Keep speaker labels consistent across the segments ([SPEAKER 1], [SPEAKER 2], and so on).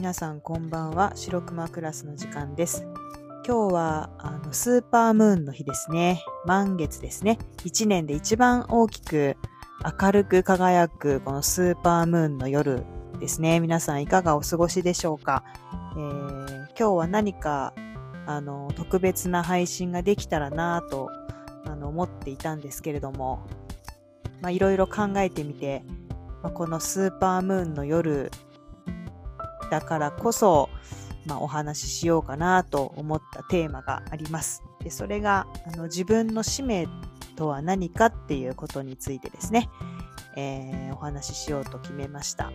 [SPEAKER 1] 皆さんこんばんは。白熊クラスの時間です。今日はあのスーパームーンの日ですね。満月ですね。一年で一番大きく明るく輝くこのスーパームーンの夜ですね。皆さんいかがお過ごしでしょうか、えー、今日は何かあの特別な配信ができたらなぁとあの思っていたんですけれどもいろいろ考えてみて、まあ、このスーパームーンの夜だからこそ、まあ、お話ししようかなと思ったテーマがあります。でそれがあの自分の使命とは何かっていうことについてですね、えー、お話ししようと決めました。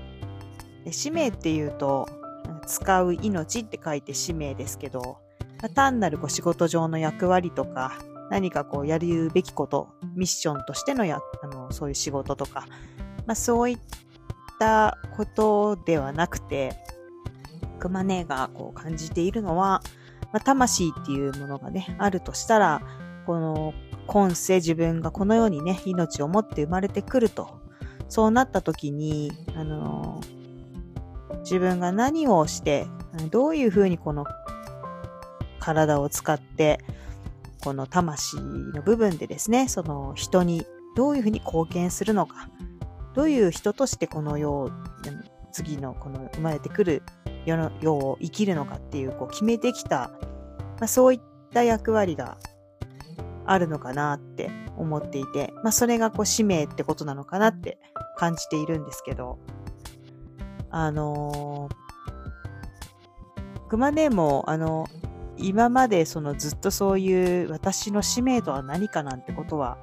[SPEAKER 1] で使命っていうと、使う命って書いて使命ですけど、まあ単なるこう仕事上の役割とか、何かこうやるべきこと、ミッションとしてのやあのそういう仕事とか、まあ、そういったことではなくて、クマネがこう感じているのは、まあ、魂っていうものがね、あるとしたら、この今世自分がこの世にね、命を持って生まれてくると。そうなった時に、あのー、自分が何をして、どういうふうにこの体を使って、この魂の部分でですね、その人にどういうふうに貢献するのか、どういう人としてこの世を、次のこの生まれてくる世の世を生きるのかっていうこう決めてきた、まあ、そういった役割があるのかなって思っていて、まあ、それがこう使命ってことなのかなって感じているんですけど、あのー、グマネも、あの、今までそのずっとそういう私の使命とは何かなんてことは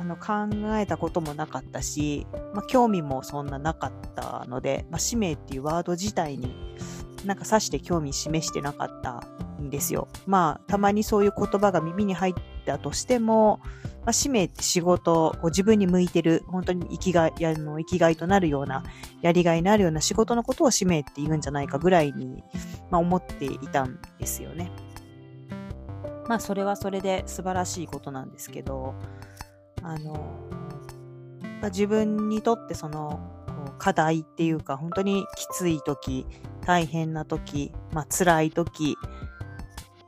[SPEAKER 1] あの考えたこともなかったし、まあ、興味もそんななかったので、まあ、使命っていうワード自体になんかさして興味示してなかったんですよ。まあ、たまにそういう言葉が耳に入ったとしても、まあ、使命って仕事、こ自分に向いてる、本当に生きがい、あの、生きがいとなるような、やりがいのあるような仕事のことを使命って言うんじゃないかぐらいに、まあ、思っていたんですよね。まあ、それはそれで素晴らしいことなんですけど、あの、自分にとってその課題っていうか本当にきつい時、大変な時、まあ、辛い時、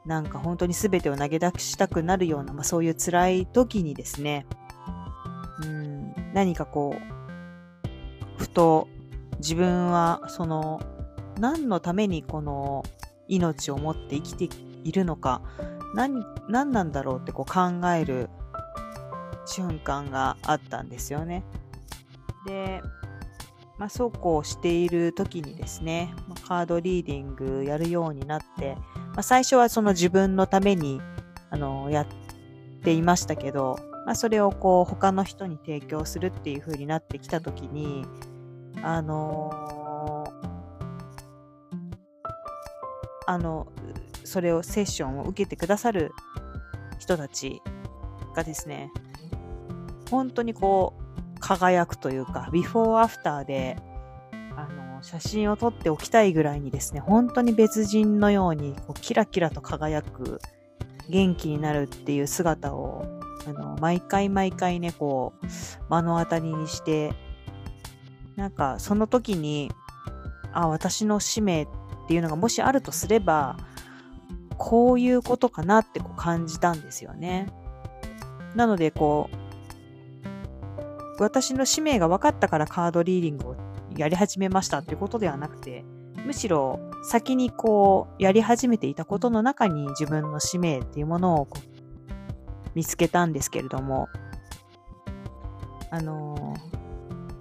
[SPEAKER 1] なんか本当に全てを投げ出したくなるような、まあ、そういう辛い時にですね、うん、何かこう、ふと自分はその何のためにこの命を持って生きているのか、何、何なんだろうってこう考える瞬間があったんですよね。で、まあ、そうこうしている時にですね、まあ、カードリーディングやるようになって、まあ、最初はその自分のためにあのやっていましたけど、まあ、それをこう他の人に提供するっていう風になってきた時に、あのー、あの、それをセッションを受けてくださる人たちがですね、本当にこう、輝くというか、ビフォーアフターで、あの、写真を撮っておきたいぐらいにですね、本当に別人のように、こう、キラキラと輝く、元気になるっていう姿を、あの、毎回毎回ね、こう、目の当たりにして、なんか、その時に、あ、私の使命っていうのがもしあるとすれば、こういうことかなってこう感じたんですよね。なので、こう、私の使命が分かったからカードリーディングをやり始めましたっていうことではなくて、むしろ先にこうやり始めていたことの中に自分の使命っていうものを見つけたんですけれども、あの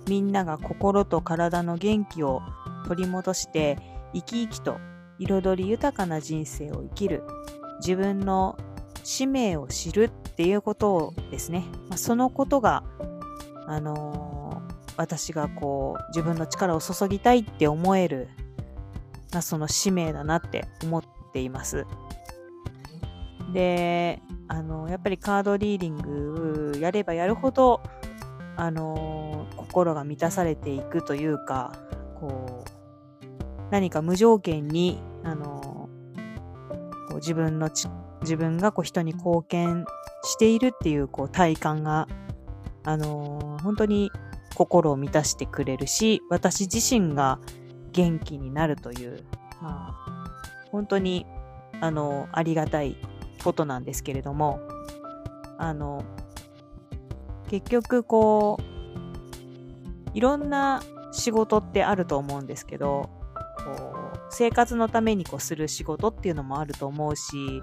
[SPEAKER 1] ー、みんなが心と体の元気を取り戻して生き生きと彩り豊かな人生を生きる自分の使命を知るっていうことをですね、まあ、そのことがあのー、私がこう自分の力を注ぎたいって思える、まあ、その使命だなって思っています。で、あの、やっぱりカードリーディングやればやるほど、あの、心が満たされていくというか、こう、何か無条件に、あのこう自分の自分がこう人に貢献しているっていうこう体感があのー、本当に心を満たしてくれるし、私自身が元気になるという、まあ、本当に、あの、ありがたいことなんですけれども、あの、結局こう、いろんな仕事ってあると思うんですけど、こう生活のためにこうする仕事っていうのもあると思うし、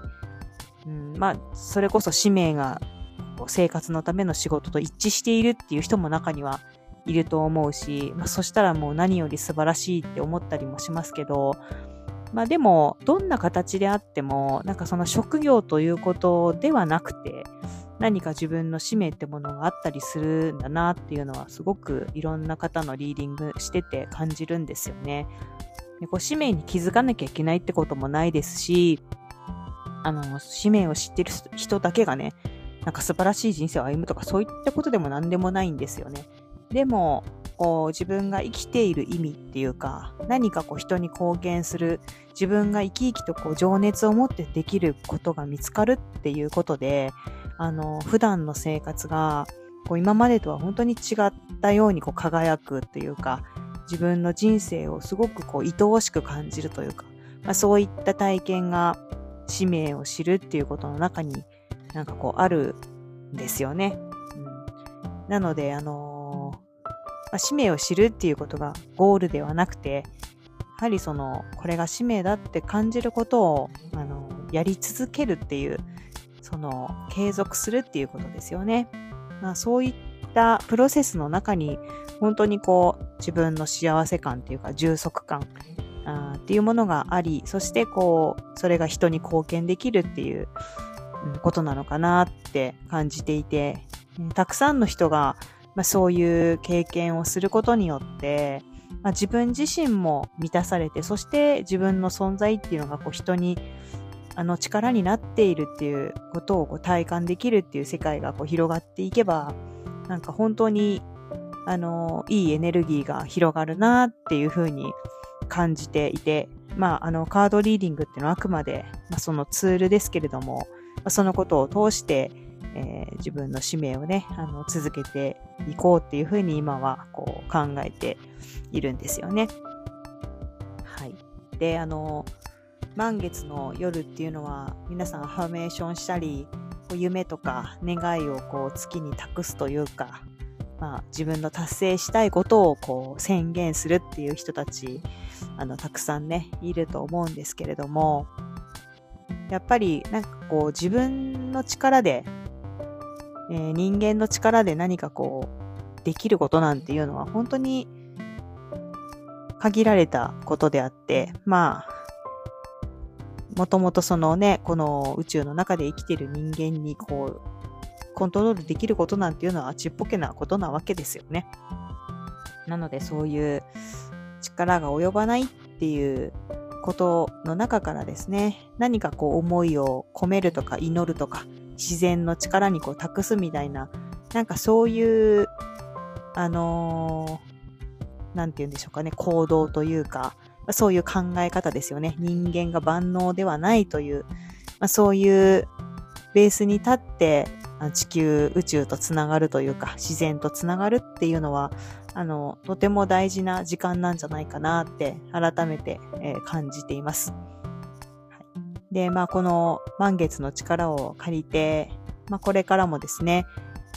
[SPEAKER 1] うん、まあ、それこそ使命がこう生活のための仕事と一致しているっていう人も中にはいると思うし、まあ、そしたらもう何より素晴らしいって思ったりもしますけど、まあでも、どんな形であっても、なんかその職業ということではなくて、何か自分の使命ってものがあったりするんだなっていうのはすごくいろんな方のリーディングしてて感じるんですよね。でこう使命に気づかなきゃいけないってこともないですし、あの、使命を知ってる人だけがね、なんか素晴らしい人生を歩むとかそういったことでも何でもないんですよね。でも、こう自分が生きている意味っていうか、何かこう人に貢献する、自分が生き生きとこう情熱を持ってできることが見つかるっていうことで、あの、普段の生活が、こう今までとは本当に違ったようにこう輝くっていうか、自分の人生をすごくこう愛おしく感じるというか、まあ、そういった体験が使命を知るっていうことの中になんかこうあるんですよね。うん、なので、あのー、まあ、使命を知るっていうことがゴールではなくて、やはりその、これが使命だって感じることを、あのー、やり続けるっていうその継続するっていうことですよね。まあ、そういったプロセスの中に本当にこう自分の幸せ感っていうか充足感あっていうものがあり、そしてこうそれが人に貢献できるっていうことなのかなって感じていて、たくさんの人が、まあ、そういう経験をすることによって、まあ、自分自身も満たされて、そして自分の存在っていうのがこう人にあの力になっているっていうことをこう体感できるっていう世界がこう広がっていけば、なんか本当に、あの、いいエネルギーが広がるなっていうふうに感じていて、まあ、あの、カードリーディングっていうのはあくまで、まあ、そのツールですけれども、そのことを通して、えー、自分の使命をね、あの、続けていこうっていうふうに今はこう考えているんですよね。はい。で、あの、満月の夜っていうのは皆さんファーメーションしたり夢とか願いをこう月に託すというか、まあ、自分の達成したいことをこう宣言するっていう人たちあのたくさんねいると思うんですけれどもやっぱりなんかこう自分の力で、えー、人間の力で何かこうできることなんていうのは本当に限られたことであってまあもともとそのね、この宇宙の中で生きてる人間にこう、コントロールできることなんていうのはちっぽけなことなわけですよね。なのでそういう力が及ばないっていうことの中からですね、何かこう思いを込めるとか祈るとか、自然の力にこう託すみたいな、なんかそういう、あのー、なんて言うんでしょうかね、行動というか、そういう考え方ですよね。人間が万能ではないという、まあ、そういうベースに立って地球、宇宙とつながるというか、自然とつながるっていうのは、あの、とても大事な時間なんじゃないかなって改めて、えー、感じています。はいで、まあ、この満月の力を借りて、まあ、これからもですね、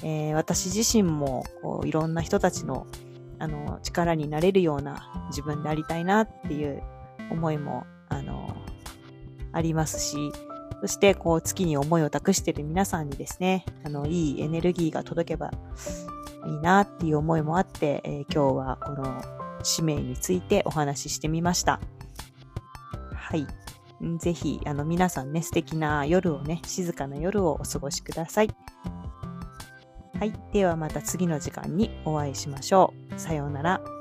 [SPEAKER 1] えー、私自身もこういろんな人たちのあの、力になれるような自分でありたいなっていう思いも、あの、ありますし、そして、こう、月に思いを託している皆さんにですね、あの、いいエネルギーが届けばいいなっていう思いもあって、えー、今日はこの使命についてお話ししてみました。はい。ぜひ、あの、皆さんね、素敵な夜をね、静かな夜をお過ごしください。はい。ではまた次の時間にお会いしましょう。さようなら。